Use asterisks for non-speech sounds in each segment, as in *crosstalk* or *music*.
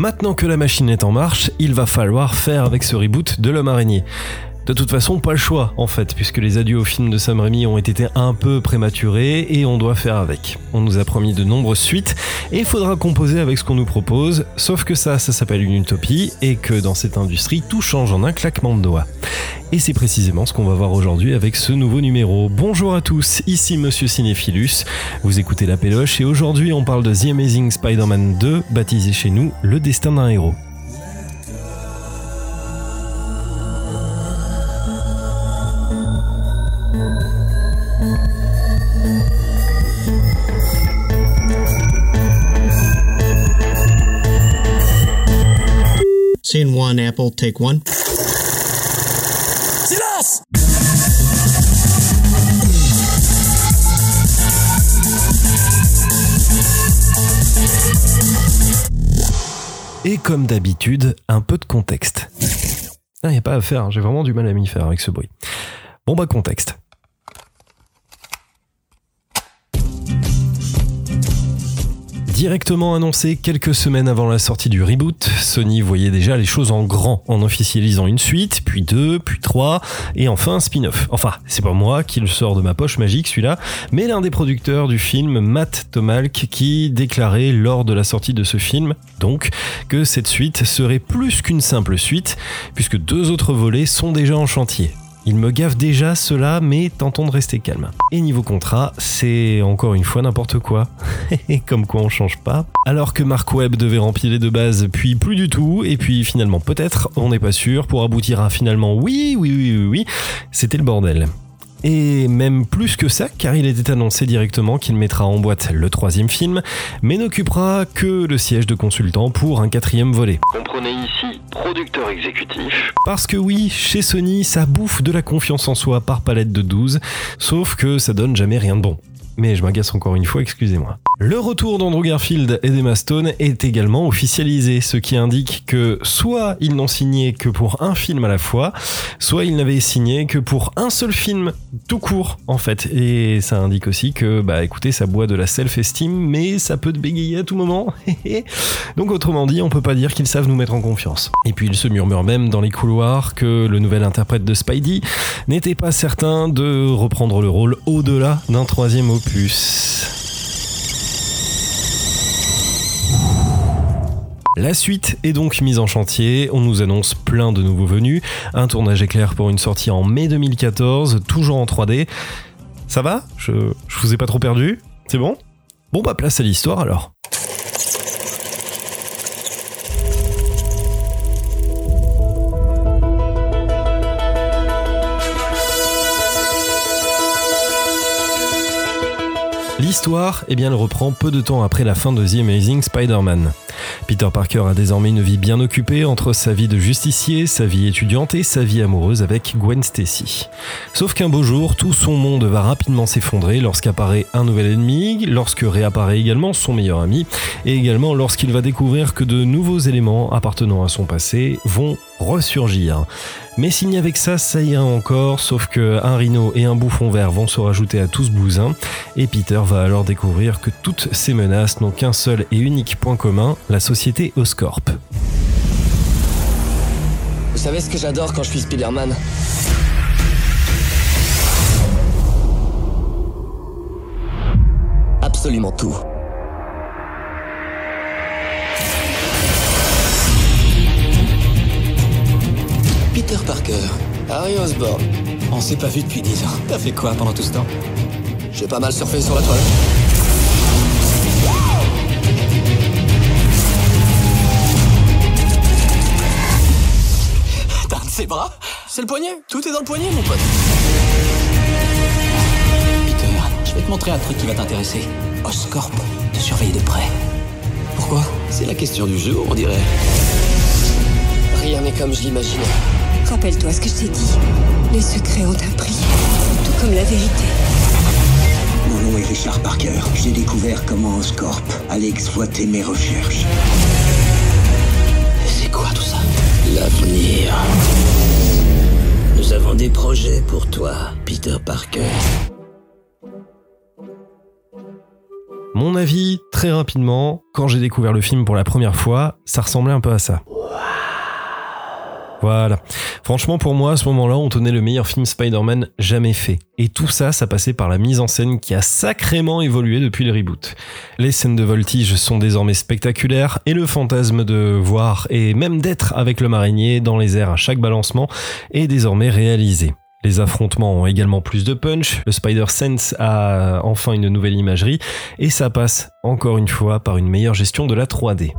Maintenant que la machine est en marche, il va falloir faire avec ce reboot de l'homme araignée. De toute façon, pas le choix en fait, puisque les adieux au film de Sam Raimi ont été un peu prématurés et on doit faire avec. On nous a promis de nombreuses suites et il faudra composer avec ce qu'on nous propose, sauf que ça, ça s'appelle une utopie et que dans cette industrie, tout change en un claquement de doigts. Et c'est précisément ce qu'on va voir aujourd'hui avec ce nouveau numéro. Bonjour à tous, ici Monsieur Cinéphilus, vous écoutez La Péloche et aujourd'hui on parle de The Amazing Spider-Man 2, baptisé chez nous Le Destin d'un héros. Scene one, Apple, take one. Silence Et comme d'habitude, un peu de contexte. Il n'y a pas à faire, j'ai vraiment du mal à m'y faire avec ce bruit. Bon bah contexte. Directement annoncé quelques semaines avant la sortie du reboot, Sony voyait déjà les choses en grand en officialisant une suite, puis deux, puis trois, et enfin un spin-off. Enfin, c'est pas moi qui le sort de ma poche magique celui-là, mais l'un des producteurs du film, Matt Tomalk, qui déclarait lors de la sortie de ce film, donc, que cette suite serait plus qu'une simple suite, puisque deux autres volets sont déjà en chantier. Il me gaffe déjà cela, mais tentons de rester calme. Et niveau contrat, c'est encore une fois n'importe quoi. *laughs* Comme quoi on change pas. Alors que Mark Webb devait remplir de base, puis plus du tout, et puis finalement peut-être, on n'est pas sûr, pour aboutir à finalement oui, oui, oui, oui, oui, c'était le bordel. Et même plus que ça, car il était annoncé directement qu'il mettra en boîte le troisième film, mais n'occupera que le siège de consultant pour un quatrième volet. Comprenez ici producteur exécutif. Parce que oui, chez Sony, ça bouffe de la confiance en soi par palette de 12, sauf que ça donne jamais rien de bon. Mais je m'agace encore une fois, excusez-moi. Le retour d'Andrew Garfield et d'Emma Stone est également officialisé, ce qui indique que soit ils n'ont signé que pour un film à la fois, soit ils n'avaient signé que pour un seul film tout court en fait. Et ça indique aussi que, bah écoutez, ça boit de la self-esteem, mais ça peut te bégayer à tout moment. *laughs* Donc autrement dit, on peut pas dire qu'ils savent nous mettre en confiance. Et puis il se murmure même dans les couloirs que le nouvel interprète de Spidey n'était pas certain de reprendre le rôle au-delà d'un troisième opus. La suite est donc mise en chantier, on nous annonce plein de nouveaux venus, un tournage éclair pour une sortie en mai 2014, toujours en 3D. Ça va? Je, vous ai pas trop perdu C'est bon? Bon bah place à l'histoire alors. L'histoire, eh bien, elle reprend peu de temps après la fin de The Amazing Spider-Man. Peter Parker a désormais une vie bien occupée entre sa vie de justicier, sa vie étudiante et sa vie amoureuse avec Gwen Stacy. Sauf qu'un beau jour, tout son monde va rapidement s'effondrer lorsqu'apparaît un nouvel ennemi, lorsque réapparaît également son meilleur ami, et également lorsqu'il va découvrir que de nouveaux éléments appartenant à son passé vont ressurgir. Mais avait que ça, ça ira encore, sauf que un rhino et un bouffon vert vont se rajouter à tout ce bousin, et Peter va alors découvrir que toutes ces menaces n'ont qu'un seul et unique point commun, la société Oscorp. Vous savez ce que j'adore quand je suis Spider-Man? Absolument tout. Peter Parker, Harry Osborn. On s'est pas vu depuis 10 ans. T'as fait quoi pendant tout ce temps? J'ai pas mal surfé sur la toile. T'as un de ses bras? C'est le poignet Tout est dans le poignet, mon pote. Peter, je vais te montrer un truc qui va t'intéresser. Oscorp te surveille de près. Pourquoi? C'est la question du jour, on dirait. Rien n'est comme je l'imaginais. Rappelle-toi ce que je t'ai dit. Les secrets ont un prix, tout comme la vérité. Mon nom est Richard Parker. J'ai découvert comment Oscorp allait exploiter mes recherches. C'est quoi tout ça? L'avenir. Nous avons des projets pour toi, Peter Parker. Mon avis, très rapidement, quand j'ai découvert le film pour la première fois, ça ressemblait un peu à ça. Voilà. Franchement, pour moi, à ce moment-là, on tenait le meilleur film Spider-Man jamais fait. Et tout ça, ça passait par la mise en scène qui a sacrément évolué depuis le reboot. Les scènes de voltige sont désormais spectaculaires et le fantasme de voir et même d'être avec le marinier dans les airs à chaque balancement est désormais réalisé. Les affrontements ont également plus de punch, le Spider-Sense a enfin une nouvelle imagerie et ça passe encore une fois par une meilleure gestion de la 3D.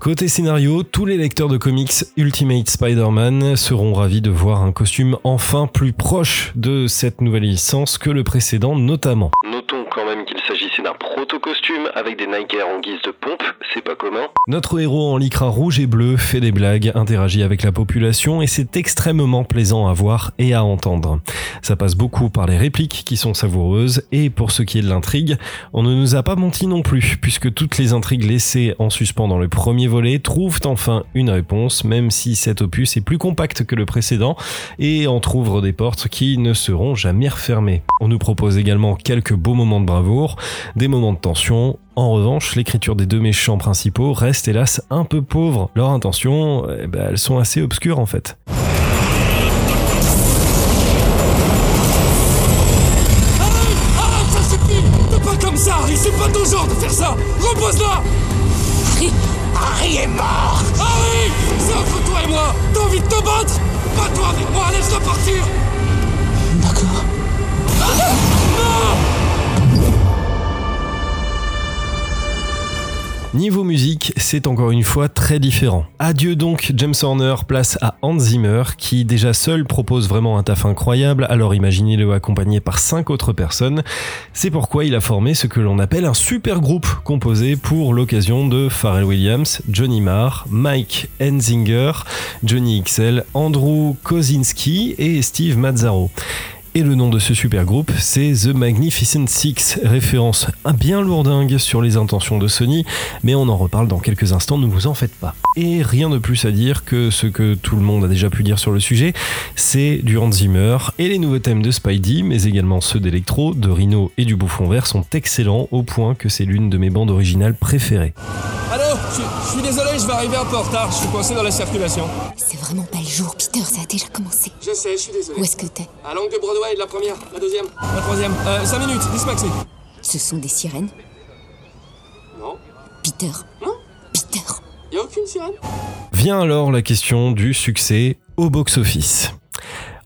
Côté scénario, tous les lecteurs de comics Ultimate Spider-Man seront ravis de voir un costume enfin plus proche de cette nouvelle licence que le précédent notamment. Notons quand même qu'il s'agissait d'un proto-costume avec des Nike en guise de pompe, c'est pas commun. Notre héros en lycra rouge et bleu fait des blagues, interagit avec la population et c'est extrêmement plaisant à voir et à entendre. Ça passe beaucoup par les répliques qui sont savoureuses et pour ce qui est de l'intrigue, on ne nous a pas menti non plus puisque toutes les intrigues laissées en suspens dans le premier volet trouvent enfin une réponse même si cet opus est plus compact que le précédent et entr'ouvre des portes qui ne seront jamais refermées. On nous propose également quelques beaux moments de bravoure, des moments de tension, en revanche, l'écriture des deux méchants principaux reste hélas un peu pauvre. Leurs intentions, eh ben, elles sont assez obscures en fait. Niveau musique, c'est encore une fois très différent. Adieu donc James Horner, place à Hans Zimmer, qui déjà seul propose vraiment un taf incroyable, alors imaginez-le accompagné par cinq autres personnes. C'est pourquoi il a formé ce que l'on appelle un super groupe, composé pour l'occasion de Pharrell Williams, Johnny Marr, Mike Enzinger, Johnny XL, Andrew Kozinski et Steve Mazzaro. Et le nom de ce super groupe, c'est The Magnificent Six, référence bien lourdingue sur les intentions de Sony, mais on en reparle dans quelques instants, ne vous en faites pas. Et rien de plus à dire que ce que tout le monde a déjà pu dire sur le sujet, c'est du Hans Zimmer, et les nouveaux thèmes de Spidey, mais également ceux d'Electro, de Rhino et du Bouffon Vert sont excellents au point que c'est l'une de mes bandes originales préférées. Allô je, je suis désolé, je vais arriver un peu en retard, je suis coincé dans la circulation. C'est vraiment pas le jour, Peter, ça a déjà commencé. Je sais, je suis désolé. Où est-ce que t'es À l'angle de Broadway, la première, la deuxième, la troisième. Euh, 5 minutes, 10 maxi. Ce sont des sirènes Non Peter Non Peter Y a aucune sirène Vient alors la question du succès au box-office.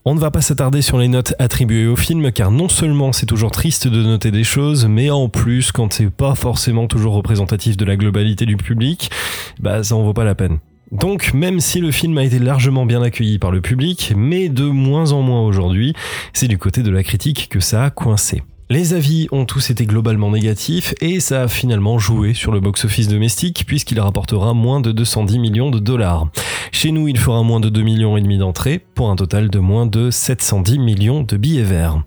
On ne va pas s'attarder sur les notes attribuées au film car non seulement c'est toujours triste de noter des choses, mais en plus quand c'est pas forcément toujours représentatif de la globalité du public, bah ça en vaut pas la peine. Donc même si le film a été largement bien accueilli par le public, mais de moins en moins aujourd'hui, c'est du côté de la critique que ça a coincé. Les avis ont tous été globalement négatifs et ça a finalement joué sur le box-office domestique puisqu'il rapportera moins de 210 millions de dollars. Chez nous, il fera moins de 2 millions et demi d'entrées pour un total de moins de 710 millions de billets verts.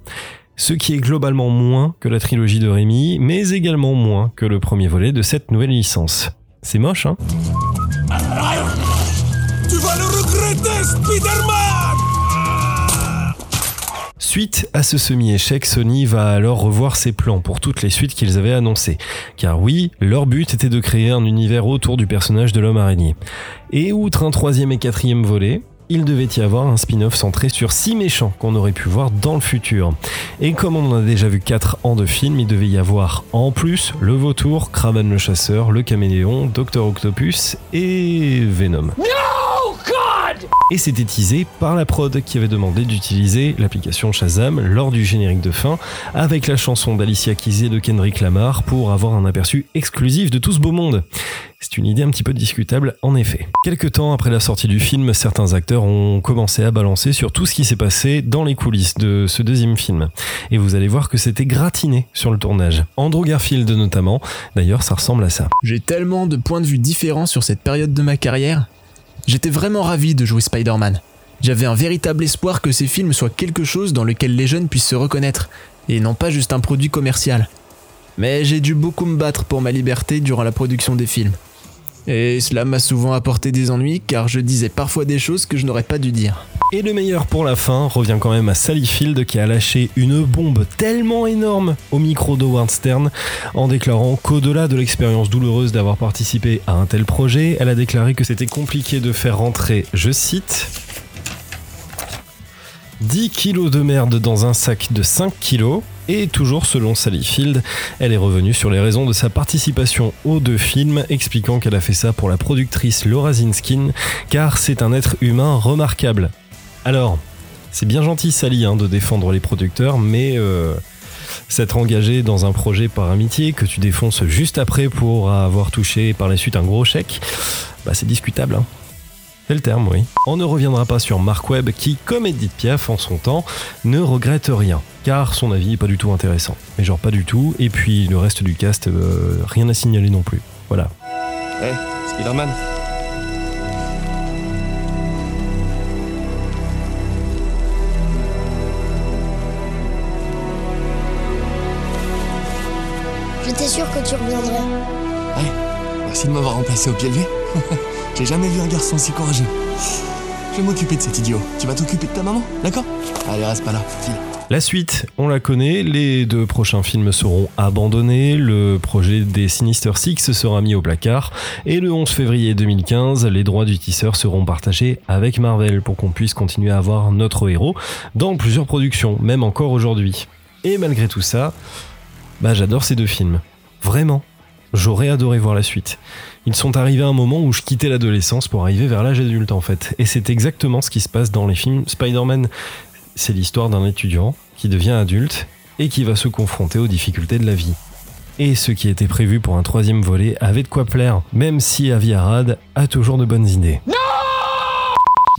Ce qui est globalement moins que la trilogie de Rémi, mais également moins que le premier volet de cette nouvelle licence. C'est moche, hein? Spider-Man Suite à ce semi-échec, Sony va alors revoir ses plans pour toutes les suites qu'ils avaient annoncées. Car oui, leur but était de créer un univers autour du personnage de l'homme araignée. Et outre un troisième et quatrième volet, il devait y avoir un spin-off centré sur six méchants qu'on aurait pu voir dans le futur. Et comme on en a déjà vu quatre en deux films, il devait y avoir en plus le vautour, Kraven le chasseur, le caméléon, Docteur Octopus et Venom. Et c'était teasé par la prod qui avait demandé d'utiliser l'application Shazam lors du générique de fin avec la chanson d'Alicia Keys de Kendrick Lamar pour avoir un aperçu exclusif de tout ce beau monde. C'est une idée un petit peu discutable en effet. Quelque temps après la sortie du film, certains acteurs ont commencé à balancer sur tout ce qui s'est passé dans les coulisses de ce deuxième film. Et vous allez voir que c'était gratiné sur le tournage. Andrew Garfield notamment, d'ailleurs ça ressemble à ça. J'ai tellement de points de vue différents sur cette période de ma carrière. J'étais vraiment ravi de jouer Spider-Man. J'avais un véritable espoir que ces films soient quelque chose dans lequel les jeunes puissent se reconnaître, et non pas juste un produit commercial. Mais j'ai dû beaucoup me battre pour ma liberté durant la production des films. Et cela m'a souvent apporté des ennuis car je disais parfois des choses que je n'aurais pas dû dire. Et le meilleur pour la fin revient quand même à Sally Field qui a lâché une bombe tellement énorme au micro d'Howard Stern en déclarant qu'au-delà de l'expérience douloureuse d'avoir participé à un tel projet, elle a déclaré que c'était compliqué de faire rentrer, je cite, 10 kilos de merde dans un sac de 5 kilos. Et toujours selon Sally Field, elle est revenue sur les raisons de sa participation aux deux films, expliquant qu'elle a fait ça pour la productrice Laura Zinskin, car c'est un être humain remarquable. Alors, c'est bien gentil Sally hein, de défendre les producteurs, mais euh, s'être engagé dans un projet par amitié que tu défonces juste après pour avoir touché par la suite un gros chèque, bah c'est discutable. Hein. C'est le terme, oui. On ne reviendra pas sur Mark Webb qui, comme Edith Piaf en son temps, ne regrette rien, car son avis est pas du tout intéressant. Mais genre pas du tout, et puis le reste du cast, euh, rien à signaler non plus. Voilà. Hey, Spider-Man sûr que tu reviendrais. Ouais, merci de m'avoir remplacé au pied levé. *laughs* J'ai jamais vu un garçon si courageux. Je vais m'occuper de cet idiot. Tu vas t'occuper de ta maman, d'accord? Allez, reste pas là, file. La suite, on la connaît, les deux prochains films seront abandonnés, le projet des Sinister Six sera mis au placard, et le 11 février 2015, les droits du tisseur seront partagés avec Marvel pour qu'on puisse continuer à avoir notre héros dans plusieurs productions, même encore aujourd'hui. Et malgré tout ça, bah j'adore ces deux films. Vraiment. J'aurais adoré voir la suite. Ils sont arrivés à un moment où je quittais l'adolescence pour arriver vers l'âge adulte en fait. Et c'est exactement ce qui se passe dans les films Spider-Man. C'est l'histoire d'un étudiant qui devient adulte et qui va se confronter aux difficultés de la vie. Et ce qui était prévu pour un troisième volet avait de quoi plaire, même si Avi Arad a toujours de bonnes idées.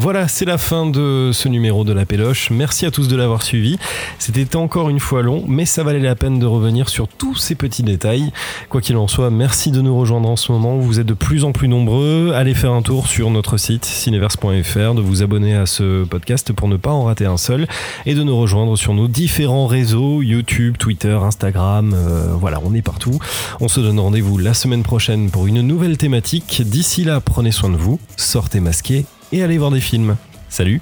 Voilà, c'est la fin de ce numéro de la Péloche. Merci à tous de l'avoir suivi. C'était encore une fois long, mais ça valait la peine de revenir sur tous ces petits détails. Quoi qu'il en soit, merci de nous rejoindre en ce moment. Vous êtes de plus en plus nombreux. Allez faire un tour sur notre site cineverse.fr, de vous abonner à ce podcast pour ne pas en rater un seul et de nous rejoindre sur nos différents réseaux YouTube, Twitter, Instagram. euh, voilà, on est partout. On se donne rendez-vous la semaine prochaine pour une nouvelle thématique. D'ici là, prenez soin de vous, sortez masqués et allez voir des films. Salut